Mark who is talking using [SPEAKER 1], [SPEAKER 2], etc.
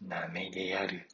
[SPEAKER 1] なめである。